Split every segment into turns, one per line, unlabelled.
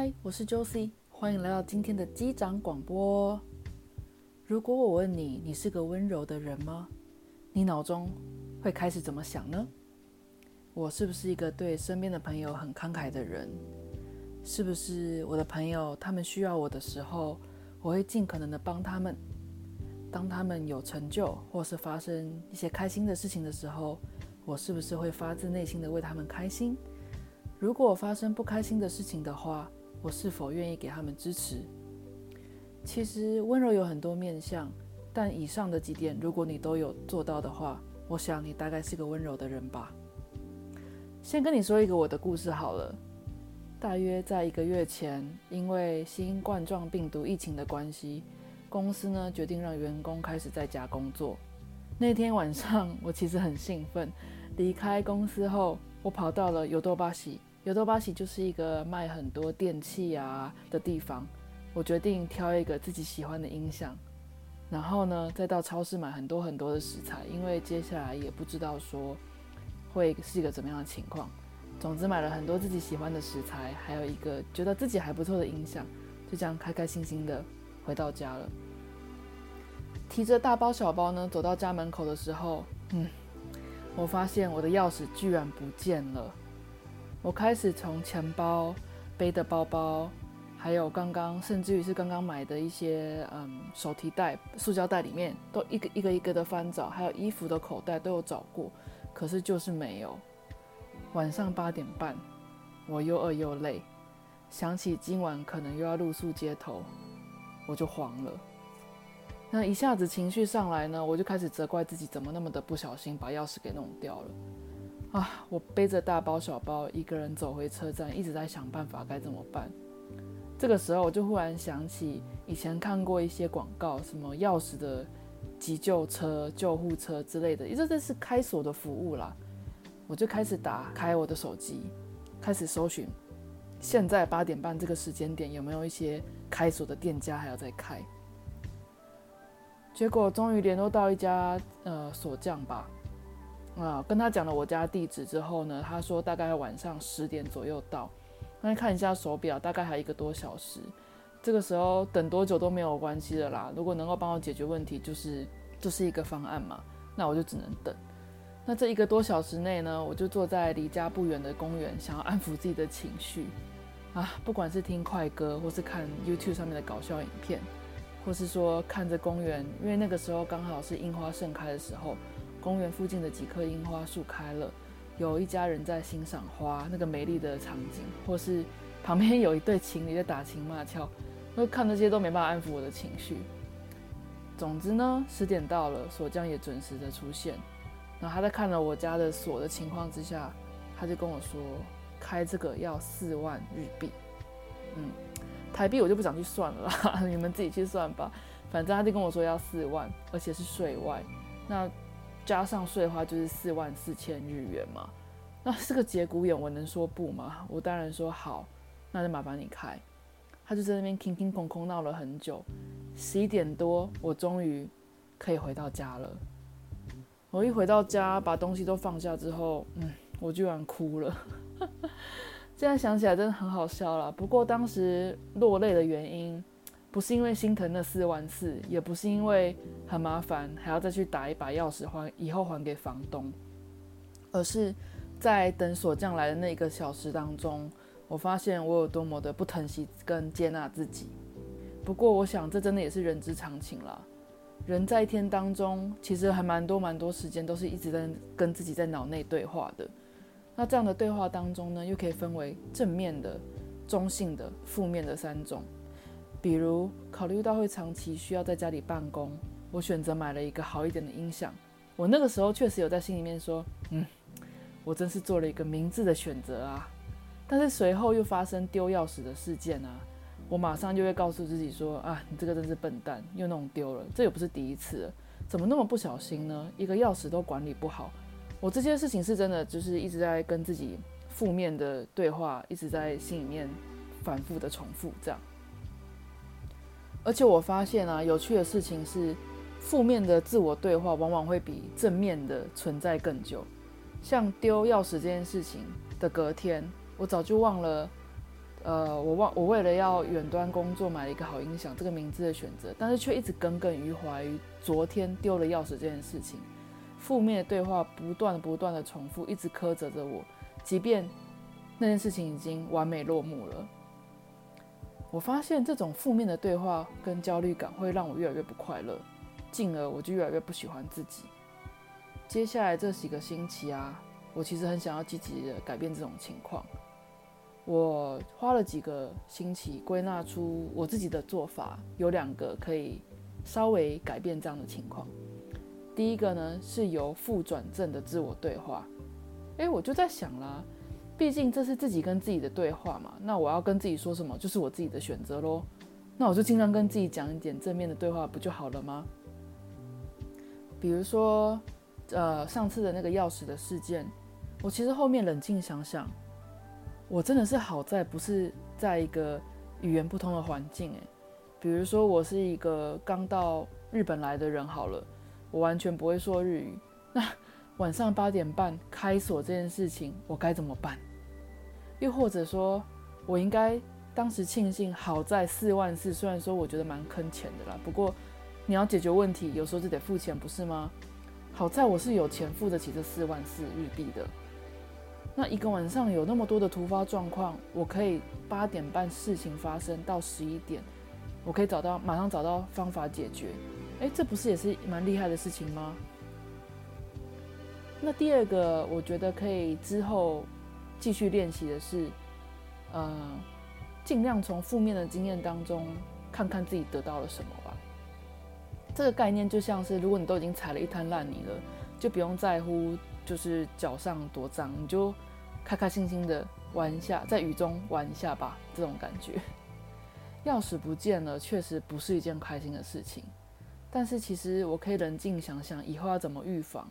嗨，我是 Josie，欢迎来到今天的机长广播。如果我问你，你是个温柔的人吗？你脑中会开始怎么想呢？我是不是一个对身边的朋友很慷慨的人？是不是我的朋友他们需要我的时候，我会尽可能的帮他们？当他们有成就或是发生一些开心的事情的时候，我是不是会发自内心的为他们开心？如果发生不开心的事情的话，我是否愿意给他们支持？其实温柔有很多面相，但以上的几点，如果你都有做到的话，我想你大概是个温柔的人吧。先跟你说一个我的故事好了。大约在一个月前，因为新冠状病毒疫情的关系，公司呢决定让员工开始在家工作。那天晚上，我其实很兴奋。离开公司后，我跑到了有多巴西。有多巴西就是一个卖很多电器啊的地方。我决定挑一个自己喜欢的音响，然后呢，再到超市买很多很多的食材，因为接下来也不知道说会是一个怎么样的情况。总之买了很多自己喜欢的食材，还有一个觉得自己还不错的音响，就这样开开心心的回到家了。提着大包小包呢，走到家门口的时候，嗯，我发现我的钥匙居然不见了。我开始从钱包、背的包包，还有刚刚甚至于是刚刚买的一些嗯手提袋、塑胶袋里面，都一个一个一个的翻找，还有衣服的口袋都有找过，可是就是没有。晚上八点半，我又饿又累，想起今晚可能又要露宿街头，我就慌了。那一下子情绪上来呢，我就开始责怪自己怎么那么的不小心把钥匙给弄掉了。啊，我背着大包小包一个人走回车站，一直在想办法该怎么办。这个时候我就忽然想起以前看过一些广告，什么钥匙的急救车、救护车之类的，也这是开锁的服务啦。我就开始打开我的手机，开始搜寻，现在八点半这个时间点有没有一些开锁的店家还要再开。结果终于联络到一家呃锁匠吧，啊，跟他讲了我家地址之后呢，他说大概晚上十点左右到。那看一下手表，大概还有一个多小时。这个时候等多久都没有关系的啦。如果能够帮我解决问题，就是就是一个方案嘛。那我就只能等。那这一个多小时内呢，我就坐在离家不远的公园，想要安抚自己的情绪啊，不管是听快歌，或是看 YouTube 上面的搞笑影片。或是说看着公园，因为那个时候刚好是樱花盛开的时候，公园附近的几棵樱花树开了，有一家人在欣赏花，那个美丽的场景，或是旁边有一对情侣在打情骂俏，那看那些都没办法安抚我的情绪。总之呢，十点到了，锁匠也准时的出现。然后他在看了我家的锁的情况之下，他就跟我说，开这个要四万日币，嗯。台币我就不想去算了啦，你们自己去算吧。反正他就跟我说要四万，而且是税外，那加上税的话就是四万四千日元嘛。那是个节骨眼，我能说不吗？我当然说好，那就麻烦你开。他就在那边空空空空闹了很久，十一点多我终于可以回到家了。我一回到家，把东西都放下之后，嗯，我居然哭了。现在想起来真的很好笑了。不过当时落泪的原因，不是因为心疼那四万四，也不是因为很麻烦还要再去打一把钥匙还以后还给房东，而是在等锁匠来的那一个小时当中，我发现我有多么的不疼惜跟接纳自己。不过我想这真的也是人之常情啦。人在一天当中，其实还蛮多蛮多时间都是一直在跟自己在脑内对话的。那这样的对话当中呢，又可以分为正面的、中性的、负面的三种。比如考虑到会长期需要在家里办公，我选择买了一个好一点的音响。我那个时候确实有在心里面说：“嗯，我真是做了一个明智的选择啊。”但是随后又发生丢钥匙的事件啊，我马上就会告诉自己说：“啊，你这个真是笨蛋，又弄丢了。这也不是第一次，怎么那么不小心呢？一个钥匙都管理不好。”我这件事情是真的，就是一直在跟自己负面的对话，一直在心里面反复的重复这样。而且我发现啊，有趣的事情是，负面的自我对话往往会比正面的存在更久。像丢钥匙这件事情的隔天，我早就忘了呃，我忘我为了要远端工作买了一个好音响这个名字的选择，但是却一直耿耿于怀于昨天丢了钥匙这件事情。负面的对话不断不断的重复，一直苛责着我，即便那件事情已经完美落幕了。我发现这种负面的对话跟焦虑感会让我越来越不快乐，进而我就越来越不喜欢自己。接下来这几个星期啊，我其实很想要积极的改变这种情况。我花了几个星期归纳出我自己的做法，有两个可以稍微改变这样的情况。第一个呢是由负转正的自我对话。诶，我就在想啦。毕竟这是自己跟自己的对话嘛，那我要跟自己说什么，就是我自己的选择喽。那我就尽量跟自己讲一点正面的对话，不就好了吗？比如说，呃，上次的那个钥匙的事件，我其实后面冷静想想，我真的是好在不是在一个语言不通的环境，诶，比如说我是一个刚到日本来的人，好了，我完全不会说日语，那晚上八点半开锁这件事情，我该怎么办？又或者说，我应该当时庆幸，好在四万四，虽然说我觉得蛮坑钱的啦，不过你要解决问题，有时候就得付钱，不是吗？好在我是有钱付得起这四万四日币的。那一个晚上有那么多的突发状况，我可以八点半事情发生到十一点，我可以找到马上找到方法解决。哎，这不是也是蛮厉害的事情吗？那第二个，我觉得可以之后。继续练习的是，呃，尽量从负面的经验当中看看自己得到了什么吧。这个概念就像是，如果你都已经踩了一滩烂泥了，就不用在乎就是脚上多脏，你就开开心心的玩一下，在雨中玩一下吧。这种感觉，钥匙不见了，确实不是一件开心的事情。但是其实我可以冷静想想，以后要怎么预防。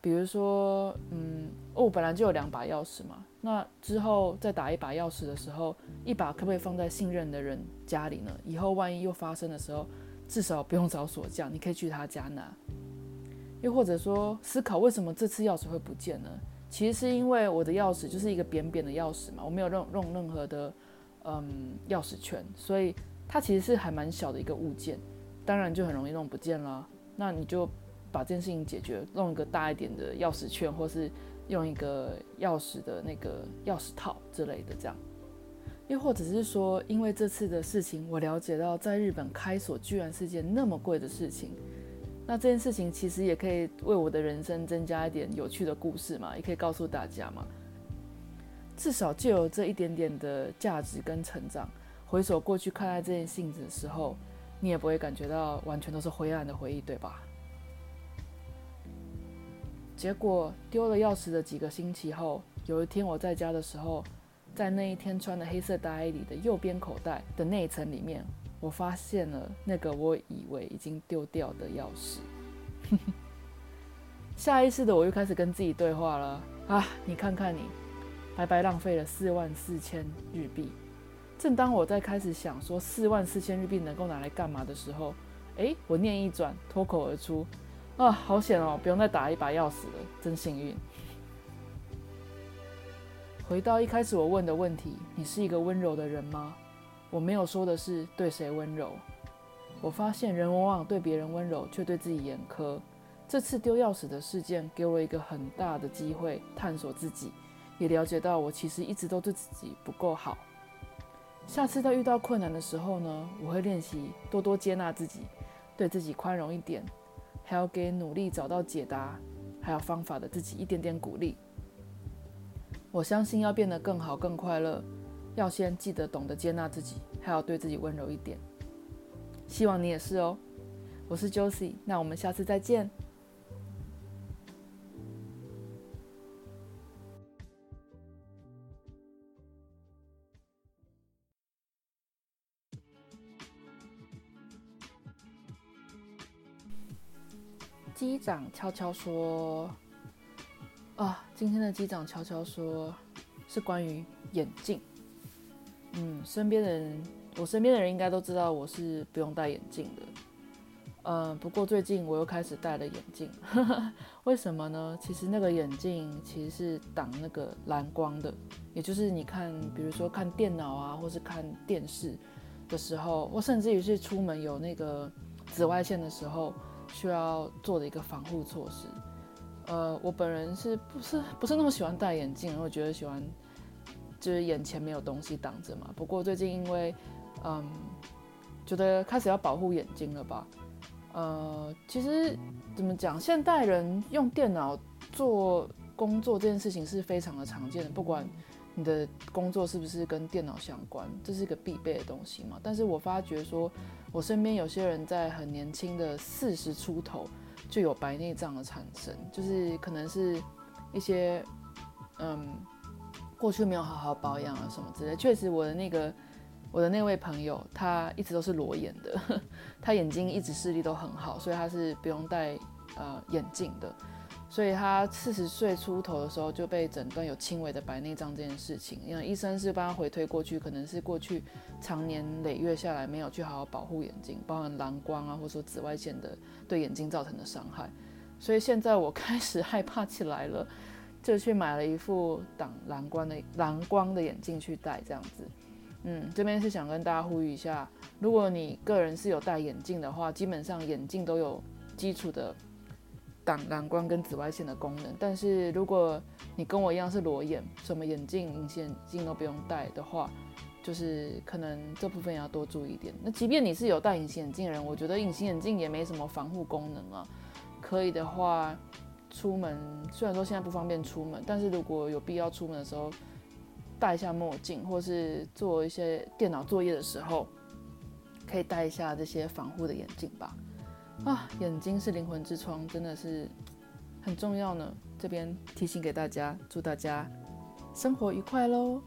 比如说，嗯，我，本来就有两把钥匙嘛，那之后再打一把钥匙的时候，一把可不可以放在信任的人家里呢？以后万一又发生的时候，至少不用找锁匠，你可以去他家拿。又或者说，思考为什么这次钥匙会不见呢？其实是因为我的钥匙就是一个扁扁的钥匙嘛，我没有用用任何的嗯钥匙圈，所以它其实是还蛮小的一个物件，当然就很容易弄不见了。那你就。把这件事情解决，弄一个大一点的钥匙圈，或是用一个钥匙的那个钥匙套之类的，这样。又或者是说，因为这次的事情，我了解到在日本开锁居然是件那么贵的事情。那这件事情其实也可以为我的人生增加一点有趣的故事嘛，也可以告诉大家嘛。至少就有这一点点的价值跟成长，回首过去看待这件事情的时候，你也不会感觉到完全都是灰暗的回忆，对吧？结果丢了钥匙的几个星期后，有一天我在家的时候，在那一天穿的黑色大衣里的右边口袋的内层里面，我发现了那个我以为已经丢掉的钥匙。下意识的我又开始跟自己对话了啊！你看看你，白白浪费了四万四千日币。正当我在开始想说四万四千日币能够拿来干嘛的时候，哎，我念一转，脱口而出。啊，好险哦！不用再打一把钥匙了，真幸运。回到一开始我问的问题：你是一个温柔的人吗？我没有说的是对谁温柔。我发现人往往对别人温柔，却对自己严苛。这次丢钥匙的事件给我一个很大的机会，探索自己，也了解到我其实一直都对自己不够好。下次在遇到困难的时候呢，我会练习多多接纳自己，对自己宽容一点。还要给努力找到解答还有方法的自己一点点鼓励。我相信要变得更好更快乐，要先记得懂得接纳自己，还要对自己温柔一点。希望你也是哦。我是 Josie，那我们下次再见。机长悄悄说：“啊，今天的机长悄悄说，是关于眼镜。嗯，身边的人，我身边的人应该都知道我是不用戴眼镜的。嗯，不过最近我又开始戴了眼镜，为什么呢？其实那个眼镜其实是挡那个蓝光的，也就是你看，比如说看电脑啊，或是看电视的时候，或甚至于是出门有那个紫外线的时候，需要做的一个防护措施。呃，我本人是不是不是那么喜欢戴眼镜？我觉得喜欢就是眼前没有东西挡着嘛。不过最近因为嗯，觉得开始要保护眼睛了吧。呃，其实怎么讲，现代人用电脑做工作这件事情是非常的常见的，不管你的工作是不是跟电脑相关，这是一个必备的东西嘛。但是我发觉说，我身边有些人在很年轻的四十出头就有白内障的产生，就是可能是一些嗯过去没有好好保养啊什么之类。确实，我的那个。我的那位朋友，他一直都是裸眼的，他眼睛一直视力都很好，所以他是不用戴呃眼镜的。所以他四十岁出头的时候就被诊断有轻微的白内障这件事情，因为医生是帮他回推过去，可能是过去长年累月下来没有去好好保护眼睛，包含蓝光啊，或者说紫外线的对眼睛造成的伤害。所以现在我开始害怕起来了，就去买了一副挡蓝光的蓝光的眼镜去戴，这样子。嗯，这边是想跟大家呼吁一下，如果你个人是有戴眼镜的话，基本上眼镜都有基础的挡蓝光跟紫外线的功能。但是如果你跟我一样是裸眼，什么眼镜、隐形眼镜都不用戴的话，就是可能这部分要多注意一点。那即便你是有戴隐形眼镜的人，我觉得隐形眼镜也没什么防护功能啊。可以的话，出门虽然说现在不方便出门，但是如果有必要出门的时候。戴一下墨镜，或是做一些电脑作业的时候，可以戴一下这些防护的眼镜吧。啊，眼睛是灵魂之窗，真的是很重要呢。这边提醒给大家，祝大家生活愉快喽。